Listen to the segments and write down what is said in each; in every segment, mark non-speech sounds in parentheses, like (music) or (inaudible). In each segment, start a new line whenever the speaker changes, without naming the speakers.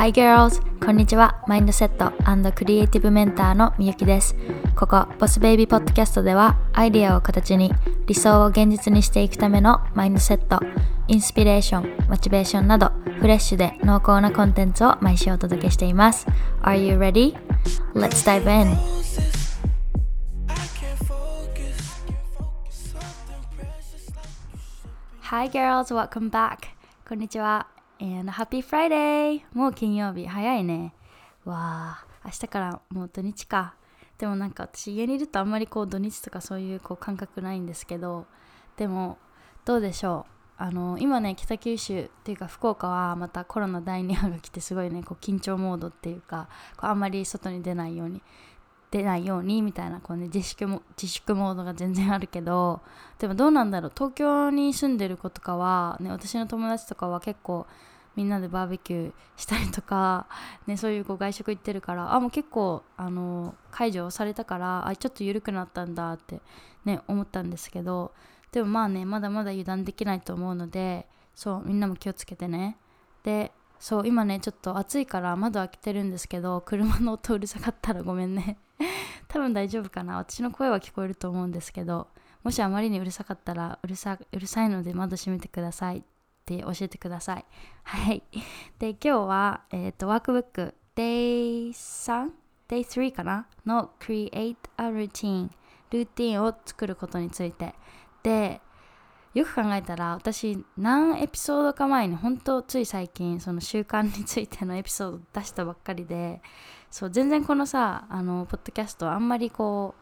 Hi girls! こんにちは。マインドセットクリエイティブメンターのみゆきです。ここ、ボスベイビーポッドキャストでは、アイデアを形に理想を現実にしていくためのマインドセット、インスピレーション、モチベーションなど、フレッシュで濃厚なコンテンツを毎週お届けしています。Are you ready? Let's dive in! Hi girls, welcome back! こんにちは。And happy Friday! もう金曜日、早いね。わあ、明日からもう土日か。でもなんか私家にいるとあんまりこう土日とかそういうこう感覚ないんですけど、でもどうでしょう。あの今ね北九州っていうか福岡はまたコロナ第2波が来てすごいねこう緊張モードっていうかこうあんまり外に出ないように出ないようにみたいなこう、ね、自粛も自粛モードが全然あるけどでもどうなんだろう東京に住んでる子とかは、ね、私の友達とかは結構みんなでバーベキューしたりとか、(laughs) ね、そういうこう外食行ってるからあもう結構あの解除されたからあちょっと緩くなったんだって、ね、思ったんですけどでもまあねまだまだ油断できないと思うのでそうみんなも気をつけてね。でそう今ねちょっと暑いから窓開けてるんですけど車の音うるさかったらごめんね。(laughs) 多分大丈夫かな。私の声は聞こえると思うんですけどもしあまりにうるさかったらうるさうるさいので窓閉めてください。って教えてください。はい。(laughs) で今日は、えーと、ワークブック Day3 Day3 かな？の Create a Routine ルーティンを作ることについて。でよく考えたら私何エピソードか前に本当つい最近その習慣についてのエピソード出したばっかりでそう全然このさあのポッドキャストあんまりこ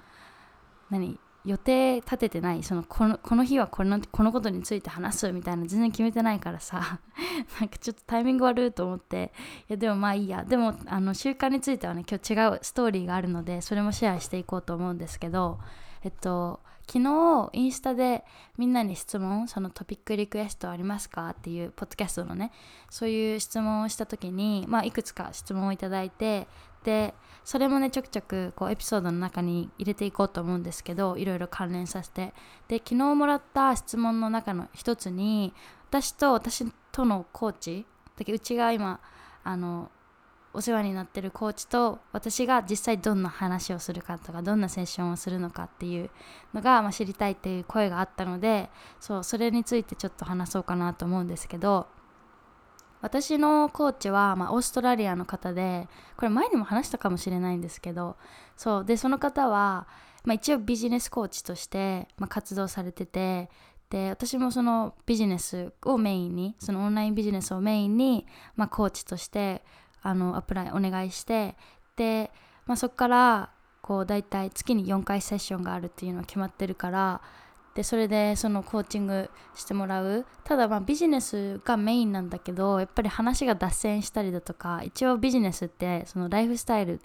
う何？予定立ててないそのこのこの日はこのこのことについて話すみたいな全然決めてないからさ。(laughs) なんかちょっとタイミング悪いと思って。いやでもまあいいや。でもあの習慣についてはね今日違うストーリーがあるのでそれもシェアしていこうと思うんですけどえっと昨日インスタでみんなに質問そのトピックリクエストありますかっていうポッドキャストのねそういう質問をした時に、まあ、いくつか質問をいただいてでそれもねちょくちょくこうエピソードの中に入れていこうと思うんですけどいろいろ関連させて。で昨日もらった質問の中の一つに私と私とのコーチだけうちが今あのお世話になってるコーチと私が実際どんな話をするかとかどんなセッションをするのかっていうのが、まあ、知りたいっていう声があったのでそうそれについてちょっと話そうかなと思うんですけど私のコーチは、まあ、オーストラリアの方でこれ前にも話したかもしれないんですけどそうでその方は、まあ、一応ビジネスコーチとして、まあ、活動されててで私もそのビジネスをメインにそのオンラインビジネスをメインに、まあ、コーチとしてあのアプライお願いしてで、まあ、そこからこう大体月に4回セッションがあるっていうのが決まってるからでそれでそのコーチングしてもらう。ただまあビジネスがメインなんだけどやっぱり話が脱線したりだとか一応ビジネスってそのライフスタイル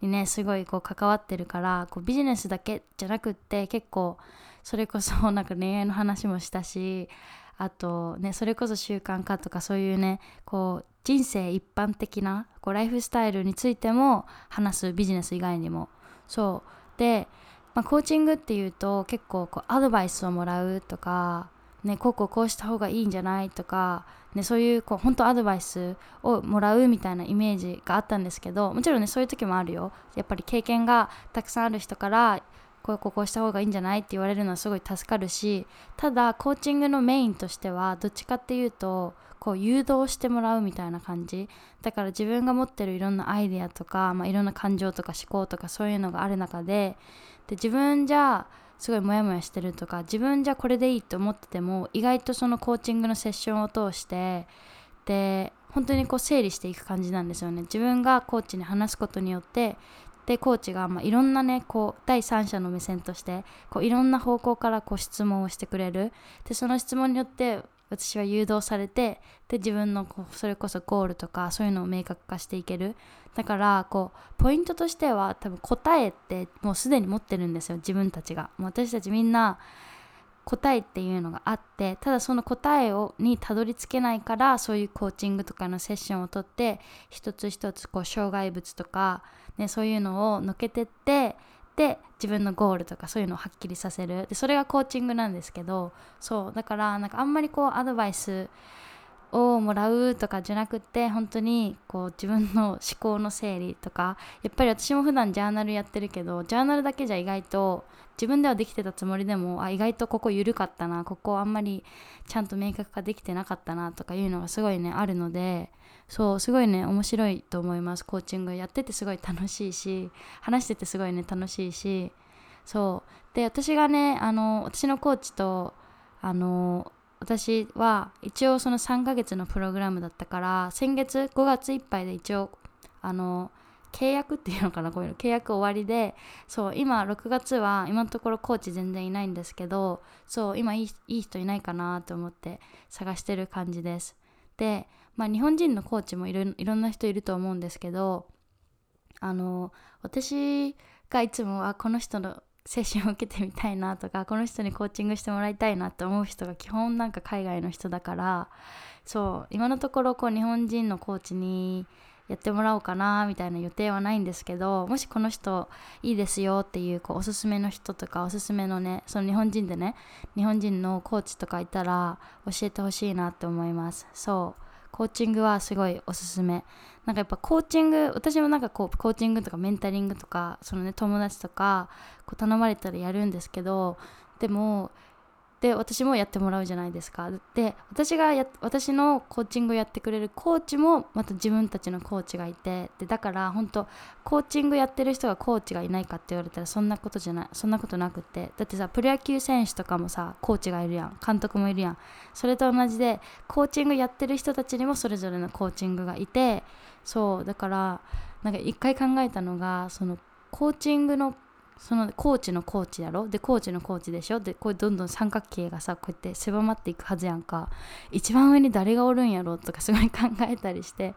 にねすごいこう関わってるからこうビジネスだけじゃなくって結構それこそなんか恋愛の話もしたしあとねそれこそ習慣化とかそういうねこう人生一般的なこうライフスタイルについても話すビジネス以外にも。そう。で、まあ、コーチングっていうと結構こうアドバイスをもらうとかね、こうこうこうした方がいいんじゃないとか、ね、そういうこう本当アドバイスをもらうみたいなイメージがあったんですけどもちろんねそういう時もあるよ。やっぱり経験がたくさんある人からこうここした方がいいんじゃないって言われるのはすごい助かるしただコーチングのメインとしてはどっちかっていうとこう誘導してもらうみたいな感じ。だから自分が持ってるいろんなアイデアとか、まあ、いろんな感情とか思考とかそういうのがある中でで自分じゃすごいモヤモヤしてるとか自分じゃこれでいいと思ってても意外とそのコーチングのセッションを通してで本当にこう整理していく感じなんですよね。自分がコーチに話すことによってでコーチがまあいろんなねこう第三者の目線としてこういろんな方向からこう質問をしてくれる。でその質問によって私は誘導されてで自分のこうそれこそゴールとかそういうのを明確化していける。だからこうポイントとしては多分答えってもうすでに持ってるんですよ自分たちが。もう私たちみんな答えっていうのがあってただその答えをにたどり着けないからそういうコーチングとかのセッションをとって一つ一つこう障害物とか、ね、そういうのをのけてってで自分のゴールとかそういうのをはっきりさせる。でそれがコーチングなんですけどそうだからなんかあんまりこうアドバイスをもらうとかじゃなくて本当にこう自分の思考の整理とかやっぱり私も普段ジャーナルやってるけどジャーナルだけじゃ意外と自分ではできてたつもりでもあ意外とここ緩かったなここあんまりちゃんと明確化できてなかったなとかいうのがすごいねあるのでそうすごいね面白いと思います。コーチングやっててすごい楽しいし話しててすごいね楽しいし。そう。で私がねあの私のコーチとあの私は一応その3ヶ月のプログラムだったから先月5月いっぱいで一応あの契約っていうのかなこういうの契約終わりでそう今6月は今のところコーチ全然いないんですけどそう今いいいい人いないかなと思って探してる感じです。でまあ日本人のコーチもいろいろんな人いると思うんですけどあの私がいつもあこの人のセッションを受けてみたいなとかこの人にコーチングしてもらいたいなって思う人が基本なんか海外の人だからそう今のところこう日本人のコーチにやってもらおうかなみたいな予定はないんですけどもしこの人いいですよっていうこうおすすめの人とかおすすめのねその日本人でね日本人のコーチとかいたら教えてほしいなって思います。そう。コーチングはすごいおすすめ。なんかやっぱコーチング私もなんかこうコーチングとかメンタリングとかそのね友達とかこう頼まれたらやるんですけどでもで私もやってもらうじゃないですか。で私がや私のコーチングをやってくれるコーチもまた自分たちのコーチがいて。でだから本当コーチングやってる人がコーチがいないかって言われたらそんなことじゃないそんなことなくって。だってさプロ野球選手とかもさコーチがいるやん。監督もいるやん。それと同じでコーチングやってる人たちにもそれぞれのコーチングがいて。そうだからなんか一回考えたのがそのコーチングのそのコーチのコーチやろ？でコーチのコーチでしょ？でこれどんどん三角形がさこうやって狭まっていくはずやんか。一番上に誰がおるんやろ？とかすごい考えたりして。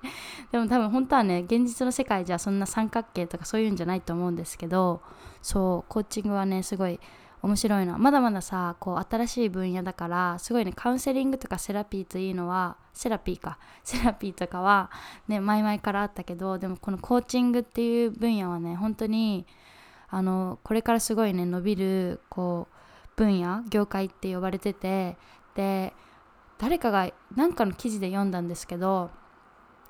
でも多分本当はね現実の世界じゃそんな三角形とかそういうんじゃないと思うんですけどそうコーチングはねすごい面白いの。まだまださこう新しい分野だからすごいねカウンセリングとかセラピーというのはセラピーか。セラピーとかはね前々からあったけどでもこのコーチングっていう分野はね本当にあのこれからすごいね伸びるこう分野業界って呼ばれててで誰かが何かの記事で読んだんですけど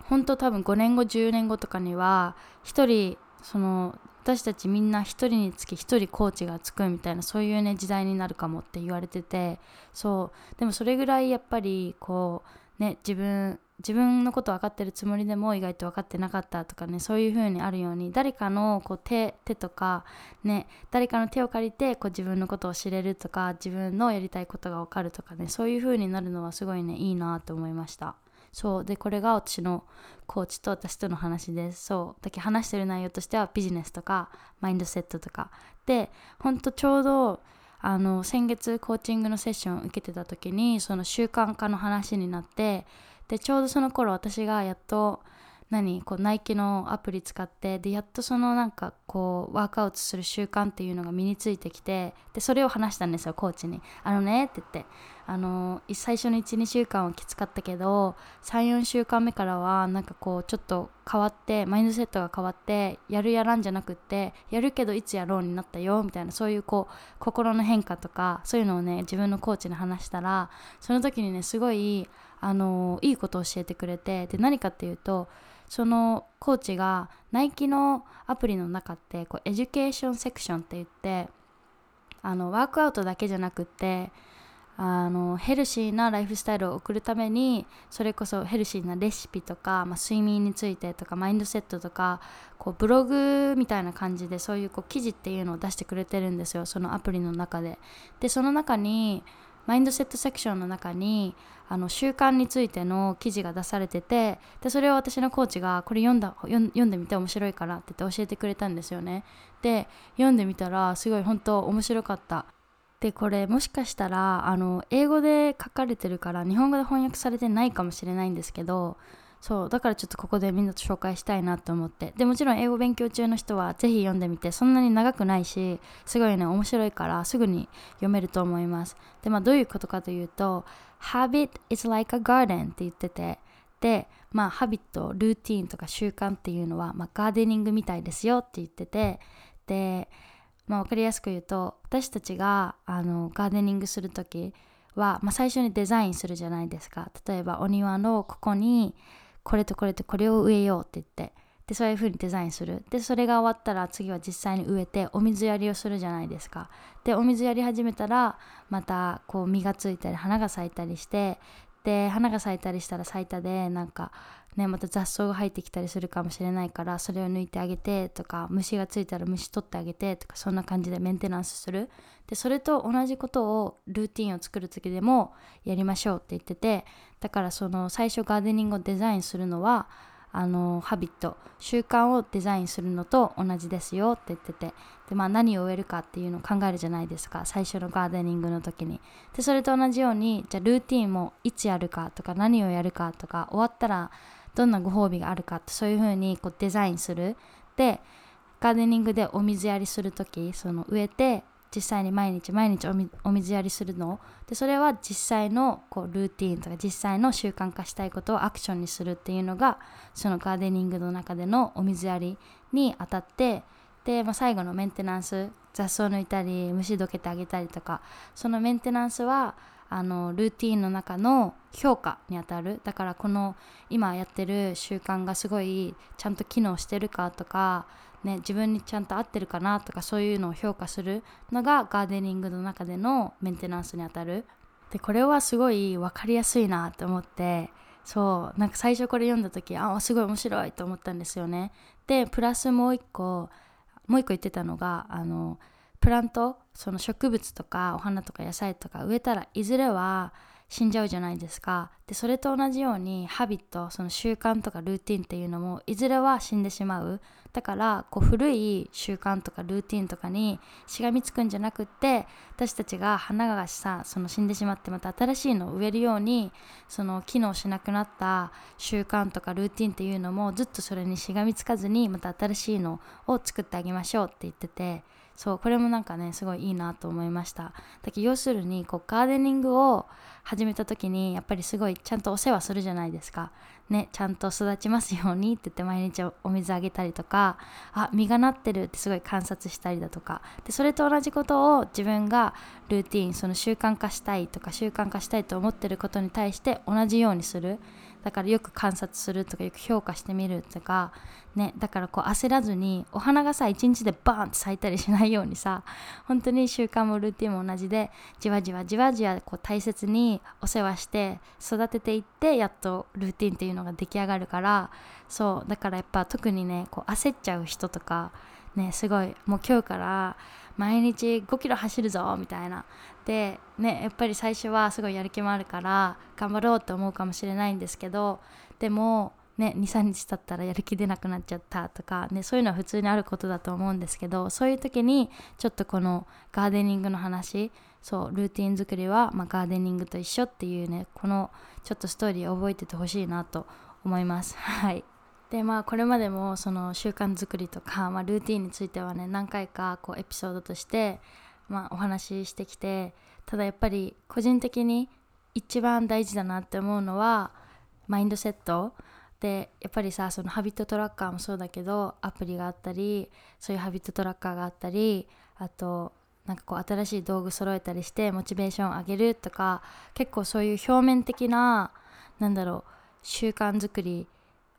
本当多分5年後10年後とかには1人その私たちみんな1人につき1人コーチがつくみたいなそういうね時代になるかもって言われててそうでもそれぐらいやっぱりこうね自分自分のこと分かってるつもりでも意外と分かってなかったとかねそういう風にあるように誰かのこう手手とかね誰かの手を借りてこう自分のことを知れるとか自分のやりたいことが分かるとかねそういう風になるのはすごいねいいなと思いました。そう。でこれが私のコーチと私との話です。そう。だけ話してる内容としてはビジネスとかマインドセットとか。でほんとちょうどあの先月コーチングのセッションを受けてた時にその習慣化の話になってでちょうどその頃私がやっと何こうナイキのアプリ使ってでやっとそのなんかこうワークアウトする習慣っていうのが身についてきてでそれを話したんですよコーチに「あのね」って言って。あの最初の12週間はきつかったけど34週間目からはなんかこうちょっと変わってマインドセットが変わってやるやらんじゃなくってやるけどいつやろうになったよみたいなそういうこう心の変化とかそういうのをね自分のコーチに話したらその時にねすごいあのいいことを教えてくれてで何かっていうとそのコーチがナイキのアプリの中ってこう education section って言ってあのワークアウトだけじゃなくってあのヘルシーなライフスタイルを送るためにそれこそヘルシーなレシピとか、まあ、睡眠についてとかマインドセットとかこうブログみたいな感じでそういうこう記事っていうのを出してくれてるんですよそのアプリの中で。でその中にマインドセットセクションの中にあの習慣についての記事が出されててでそれを私のコーチがこれ読んだ読んでみて面白いからって言って教えてくれたんですよね。で読んでみたらすごい本当面白かった。でこれもしかしたらあの英語で書かれてるから日本語で翻訳されてないかもしれないんですけどそうだからちょっとここでみんなと紹介したいなと思って。でもちろん英語勉強中の人はぜひ読んでみて。そんなに長くないしすごいね面白いからすぐに読めると思います。でまあどういうことかというと Habit is like a garden って言ってて。でまあハビットルーティンとか習慣っていうのは、まあ、ガーデニングみたいですよって言ってて。でまあ分かりやすく言うと私たちがあのガーデニングする時は、まあ、最初にデザインするじゃないですか。例えばお庭のここにこれとこれとこれを植えようって言ってでそういう風にデザインする。でそれが終わったら次は実際に植えてお水やりをするじゃないですか。でお水やり始めたらまたこう実がついたり花が咲いたりしてで花が咲いたりしたら咲いたでなんかねまた雑草が入ってきたりするかもしれないからそれを抜いてあげてとか虫がついたら虫取ってあげてとかそんな感じでメンテナンスする。でそれと同じことをルーティンを作る時でもやりましょうって言っててだからその最初ガーデニングをデザインするのはあのハビット。習慣をデザインするのと同じですよって言ってて。で、まあ、何を植えるかっていうのを考えるじゃないですか。最初のガーデニングの時に。でそれと同じようにじゃあルーティンもいつやるかとか何をやるかとか終わったらどんなご褒美があるかってそういう風にこうデザインする。でガーデニングでお水やりする時その植えて実際に毎日毎日お水やりするの。でそれは実際のこうルーティンとか実際の習慣化したいことをアクションにするっていうのがそのガーデニングの中でのお水やりにあたってで、まあ、最後のメンテナンス雑草抜いたり虫どけてあげたりとかそのメンテナンスはあのルーティンの中の評価にあたる。だからこの今やってる習慣がすごいちゃんと機能してるかとかね、自分にちゃんと合ってるかなとかそういうのを評価するのがガーデニングの中でのメンテナンスにあたる。でこれはすごい分かりやすいなと思ってそうなんか最初これ読んだ時あすごい面白いと思ったんですよね。でプラスもう一個もう一個言ってたのがあのプラントその植物とかお花とか野菜とか植えたらいずれは死んじゃうじゃないですか。でそれと同じようにハビットその習慣とかルーティンっていうのもいずれは死んでしまう。だからこう古い習慣とかルーティンとかにしがみつくんじゃなくって私たちが花がさその死んでしまってまた新しいのを植えるようにその機能しなくなった習慣とかルーティンっていうのもずっとそれにしがみつかずにまた新しいのを作ってあげましょうって言ってて。そうこれもなんかねすごいいいなと思いました。だけど要するにこうガーデニングを始めた時にやっぱりすごいちゃんとお世話するじゃないですか。ねちゃんと育ちますようにって言って毎日お水あげたりとかあ実がなってるってすごい観察したりだとか。でそれと同じことを自分がルーティンその習慣化したいとか習慣化したいと思ってることに対して同じようにする。だからよく観察するとかよく評価してみるとかねだからこう焦らずにお花がさ一日でバーンって咲いたりしないようにさ本当に習慣もルーティンも同じでじわじわじわじわこう大切にお世話して育てていってやっとルーティンっていうのが出来上がるからそうだからやっぱ特にねこう焦っちゃう人とかねすごいもう今日から毎日5キロ走るぞみたいな。でねやっぱり最初はすごいやる気もあるから頑張ろうと思うかもしれないんですけどでもね、23日経ったらやる気出なくなっちゃったとか、ね、そういうのは普通にあることだと思うんですけどそういう時にちょっとこのガーデニングの話そうルーティン作りは、まあ、ガーデニングと一緒っていうねこのちょっとストーリーを覚えててほしいなと思います。はいでまあこれまでもその習慣作りとか、まあ、ルーティンについてはね何回かこうエピソードとして、まあ、お話ししてきてただやっぱり個人的に一番大事だなって思うのはマインドセット。でやっぱりさそのハビットトラッカーもそうだけどアプリがあったりそういうハビットトラッカーがあったりあとなんかこう新しい道具揃えたりしてモチベーションを上げるとか結構そういう表面的ななんだろう習慣作り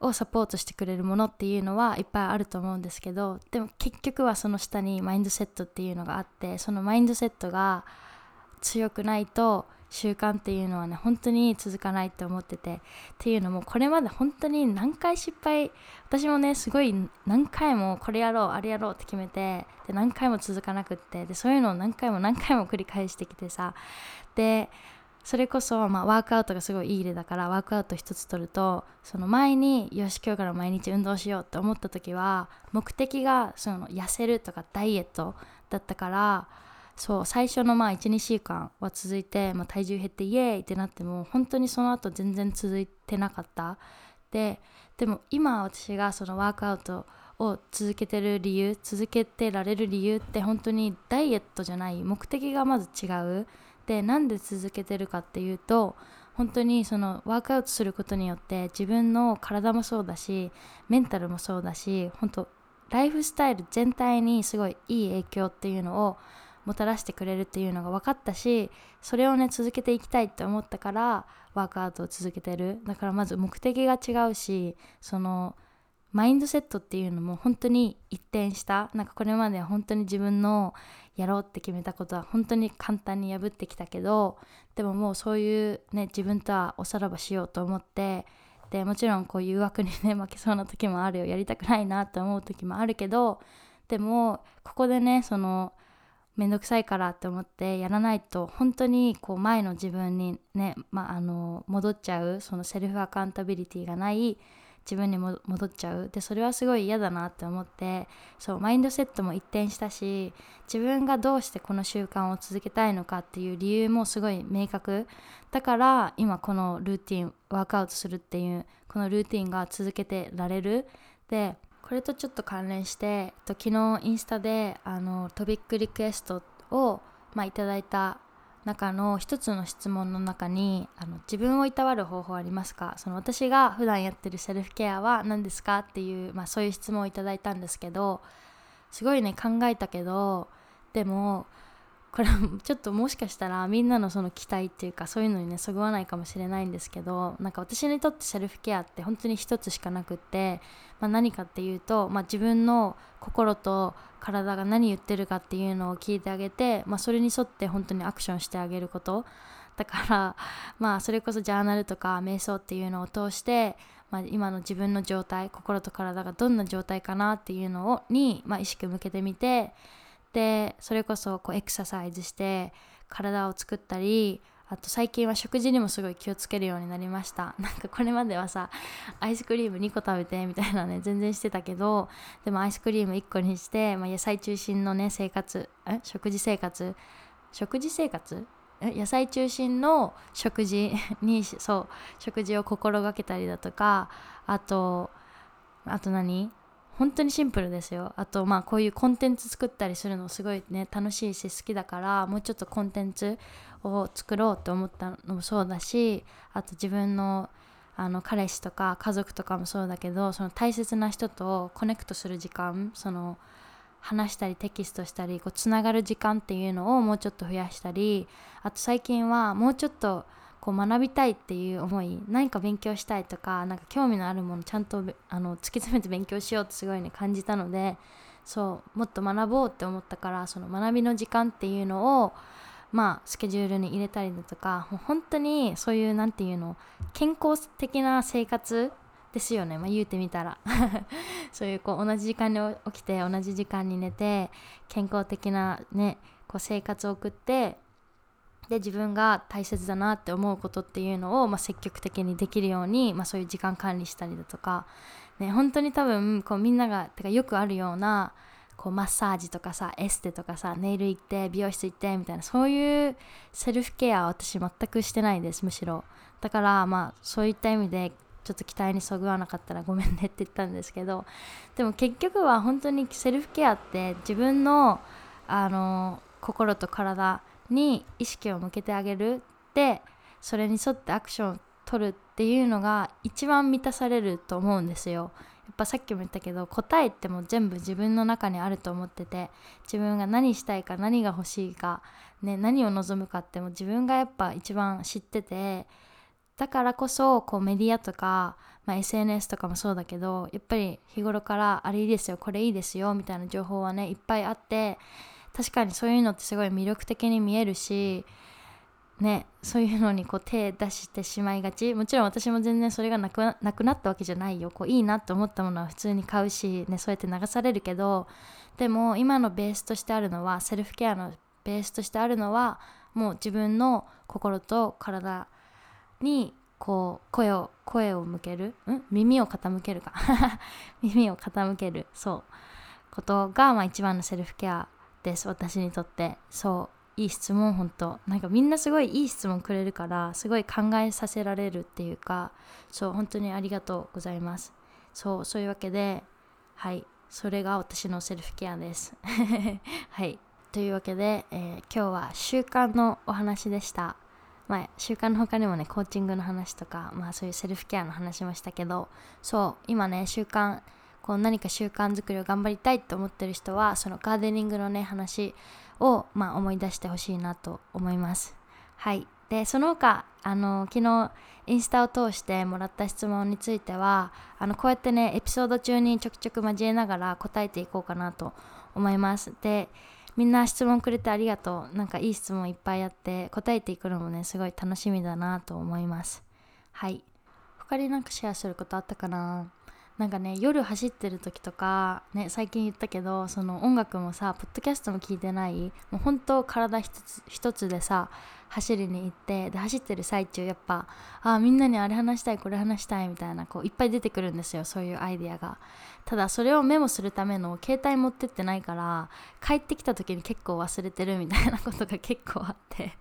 をサポートしてくれるものっていうのはいっぱいあると思うんですけどでも結局はその下にマインドセットっていうのがあってそのマインドセットが強くないと習慣っていうのはね本当に続かないって思っててっていうのもこれまで本当に何回失敗私もねすごい何回もこれやろうあれやろうって決めてで何回も続かなくってでそういうのを何回も何回も繰り返してきてさでそれこそ、まあ、ワークアウトがすごいいい例だからワークアウト一つ取るとその前によし今日から毎日運動しようって思った時は目的がその痩せるとかダイエットだったからそう最初のまあ12週間は続いて、まあ、体重減ってイエーイってなっても本当にその後全然続いてなかった。ででも今私がそのワークアウトを続けてる理由続けてられる理由って本当にダイエットじゃない目的がまず違う。でなんで続けてるかっていうと本当にそのワークアウトすることによって自分の体もそうだしメンタルもそうだし本当ライフスタイル全体にすごいいい影響っていうのをもたらしてくれるっていうのが分かったしそれをね続けていきたいって思ったからワークアウトを続けてる。だからまず目的が違うしそのマインドセットっていうのも本当に一転したなんかこれまでは本当に自分のやろうって決めたことは本当に簡単に破ってきたけどでももうそういうね自分とはおさらばしようと思ってでもちろんこう誘惑にね負けそうな時もあるよやりたくないなって思う時もあるけどでもここでねそのめんどくさいからって思ってやらないと本当にこう前の自分にね、まあ、あの戻っちゃうそのセルフアカウンタビリティがない自分に戻っちゃう。でそれはすごい嫌だなって思ってそうマインドセットも一転したし自分がどうしてこの習慣を続けたいのかっていう理由もすごい明確。だから今このルーティンワークアウトするっていうこのルーティンが続けてられる。でこれとちょっと関連して、と、昨日インスタであのトピックリクエストを、まあ、いただいた中の一つの質問の中にあの自分をいたわる方法ありますか？その私が普段やってるセルフケアは何ですか？っていう、まあ、そういう質問をいただいたんですけどすごいね考えたけどでもこれちょっともしかしたらみんなのその期待っていうかそういうのにねそぐわないかもしれないんですけどなんか私にとってセルフケアって本当に一つしかなくって、まあ、何かっていうと、まあ、自分の心と体が何言ってるかっていうのを聞いてあげて、まあ、それに沿って本当にアクションしてあげること。だから (laughs) まあそれこそジャーナルとか瞑想っていうのを通して、まあ、今の自分の状態心と体がどんな状態かなっていうのをに、まあ、意識向けてみてでそれこそこうエクササイズして体を作ったりあと最近は食事にもすごい気をつけるようになりました。(laughs) なんかこれまではさアイスクリーム2個食べてみたいなね全然してたけどでもアイスクリーム1個にして、まあ、野菜中心のね生活え？食事生活？食事生活？野菜中心の食事 (laughs) にそう食事を心がけたりだとかあとあと何？本当にシンプルですよ。あとまあこういうコンテンツ作ったりするのすごいね楽しいし好きだからもうちょっとコンテンツを作ろうと思ったのもそうだしあと自分のあの彼氏とか家族とかもそうだけどその大切な人とコネクトする時間その話したりテキストしたりこうつながる時間っていうのをもうちょっと増やしたりあと最近はもうちょっとこう学びたいっていう思い何か勉強したいとかなんか興味のあるものちゃんとあの突き詰めて勉強しようってすごいね感じたのでそうもっと学ぼうって思ったからその学びの時間っていうのをまあスケジュールに入れたりだとかもう本当にそういう何て言うの健康的な生活ですよね、まあ、言うてみたら。(laughs) そういうこう同じ時間に起きて同じ時間に寝て健康的なねこう生活を送ってで自分が大切だなって思うことっていうのを、まあ、積極的にできるように、まあ、そういう時間管理したりだとか、ね、本当に多分こうみんながてかよくあるようなこうマッサージとかさエステとかさネイル行って美容室行ってみたいなそういうセルフケア私全くしてないですむしろ。だからまあそういった意味でちょっと期待にそぐわなかったらごめんねって言ったんですけどでも結局は本当にセルフケアって自分のあの心と体に意識を向けてあげるでそれに沿ってアクションを取るっていうのが一番満たされると思うんですよ。やっぱさっきも言ったけど答えっても全部自分の中にあると思ってて自分が何したいか何が欲しいか、ね、何を望むかっても自分がやっぱ一番知っててだからこそこうメディアとか、まあ、SNS とかもそうだけどやっぱり日頃からあれいいですよこれいいですよみたいな情報はねいっぱいあって確かにそういうのってすごい魅力的に見えるしねそういうのにこう手出してしまいがち。もちろん私も全然それがなくなくなったわけじゃないよ。こういいなと思ったものは普通に買うし、ね、そうやって流されるけどでも今のベースとしてあるのはセルフケアのベースとしてあるのはもう自分の心と体にこう声を声を向ける？ん？耳を傾けるか。(laughs) 耳を傾ける。そう。ことが、まあ、一番のセルフケアです私にとって。そういい質問本当。なんかみんなすごいいい質問くれるからすごい考えさせられるっていうかそう本当にありがとうございます。そうそういうわけではいそれが私のセルフケアです。(laughs) はいというわけで、えー、今日は習慣のお話でした。まあ、習慣の他にもねコーチングの話とか、まあ、そういうセルフケアの話もしたけどそう今ね習慣こう何か習慣づくりを頑張りたいと思ってる人はそのガーデニングのね話を、まあ、思い出してほしいなと思います。はい。でその他あの昨日インスタを通してもらった質問についてはあのこうやってねエピソード中にちょくちょく交えながら答えていこうかなと思います。でみんな質問くれてありがとう。なんかいい質問いっぱいあって答えていくのもねすごい楽しみだなと思います。はい。他になんかシェアすることあったかな？なんかね夜走ってる時とかね最近言ったけどその音楽もさポッドキャストも聞いてないもう本当体一つ一つでさ走りに行ってで走ってる最中やっぱあみんなにあれ話したいこれ話したいみたいなこういっぱい出てくるんですよそういうアイデアが。ただそれをメモするための携帯持ってってないから帰ってきた時に結構忘れてるみたいなことが (laughs) 結構あって。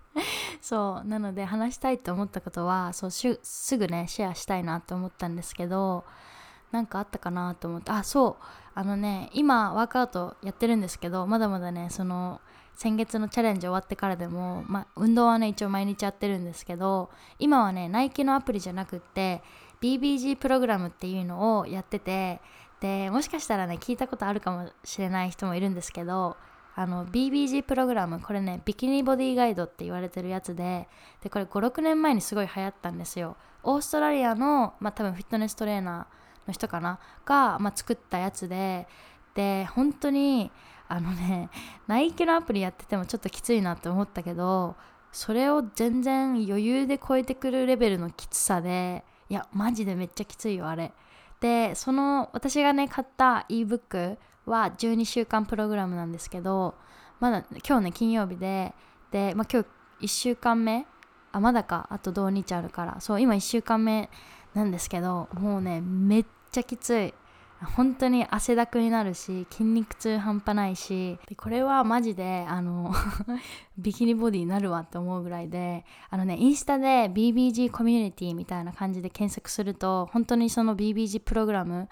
そうなので話したいと思ったことはそうすぐねシェアしたいなと思ったんですけど何かあったかなと思ってあそうあのね今ワークアウトやってるんですけどまだまだねその先月のチャレンジ終わってからでも、ま、運動はね一応毎日やってるんですけど今はねナイキのアプリじゃなくって BBG プログラムっていうのをやっててでもしかしたらね聞いたことあるかもしれない人もいるんですけどあの BBG プログラムこれねビキニボディガイドって言われてるやつででこれ56年前にすごい流行ったんですよ。オーストラリアの、ま、多分フィットネストレーナーの人かな？が、まあ、作ったやつでで本当にあのねナイキのアプリやっててもちょっときついなって思ったけどそれを全然余裕で超えてくるレベルのきつさでいやマジでめっちゃきついよあれ。でその私がね買った ebook は12週間プログラムなんですけどまだ今日ね金曜日でで、まあ、今日1週間目？あまだか。あと土日あるから。そう今1週間目なんですけどもうねめっちゃきつい。本当に汗だくになるし筋肉痛半端ないし。でこれはマジであの (laughs) ビキニボディになるわって思うぐらいであのねインスタで BBG コミュニティみたいな感じで検索すると本当にその BBG プログラム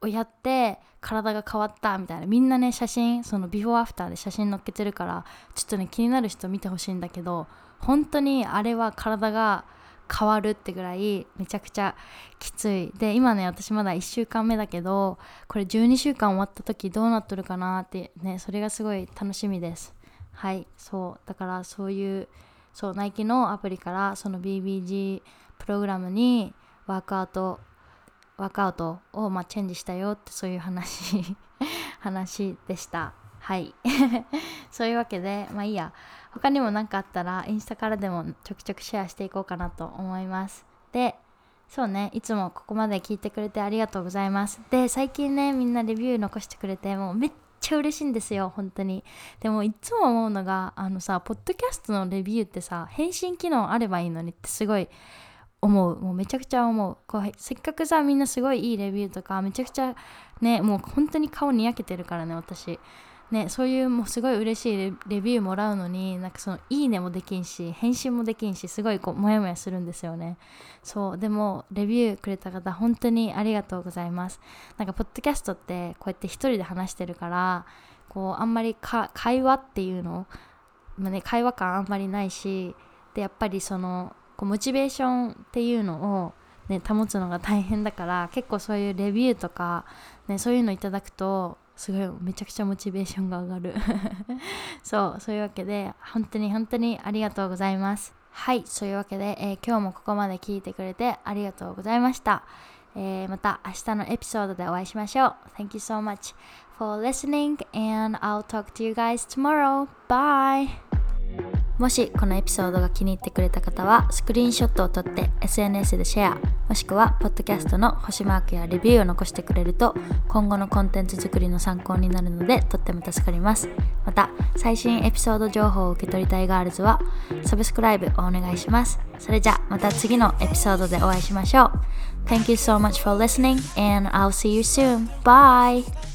をやって体が変わったみたいな。みんなね写真そのビフォーアフターで写真載っけてるからちょっとね気になる人見てほしいんだけど本当にあれは体が変わるってぐらいめちゃくちゃきつい。で今ね私まだ1週間目だけどこれ12週間終わった時どうなっとるかなってねそれがすごい楽しみです。はいそう。だからそういうそうナイキのアプリからその BBG プログラムにワークアウトワークアウトをまあチェンジしたよってそういう話 (laughs) 話でした。はい。(laughs) そういうわけでまあいいや。他にも何かあったらインスタからでもちょくちょくシェアしていこうかなと思います。でそうね。いつもここまで聞いてくれてありがとうございます。で最近ねみんなレビュー残してくれてもうめっちゃ嬉しいんですよ。本当に。でもいつも思うのがあのさポッドキャストのレビューってさ返信機能あればいいのにってすごい思う。もうめちゃくちゃ思う。こうせっかくさみんなすごいいいレビューとかめちゃくちゃねもう本当に顔にやけてるからね私。ね、そういうもうすごい嬉しいレビューもらうのになんかそのいいねもできんし返信もできんしすごいこうモヤモヤするんですよね。そうでもレビューくれた方本当にありがとうございます。なんかポッドキャストってこうやって一人で話してるからこうあんまり会話っていうの、まあね、会話感あんまりないしでやっぱりそのこうモチベーションっていうのをね、保つのが大変だから結構そういうレビューとか、ね、そういうのいただくとすごいめちゃくちゃモチベーションが上がる。(laughs) そうそういうわけで本当に本当にありがとうございます。はいそういうわけで、えー、今日もここまで聞いてくれてありがとうございました、えー、また明日のエピソードでお会いしましょう。Thank you so much for listening and I'll talk to you guys tomorrow. Bye! もしこのエピソードが気に入ってくれた方はスクリーンショットを撮って SNS でシェアもしくはポッドキャストの星マークやレビューを残してくれると今後のコンテンツ作りの参考になるのでとっても助かりますまた最新エピソード情報を受け取りたいガールズはサブスクライブをお願いしますそれじゃまた次のエピソードでお会いしましょう Thank you so much for listening and I'll see you soon. Bye!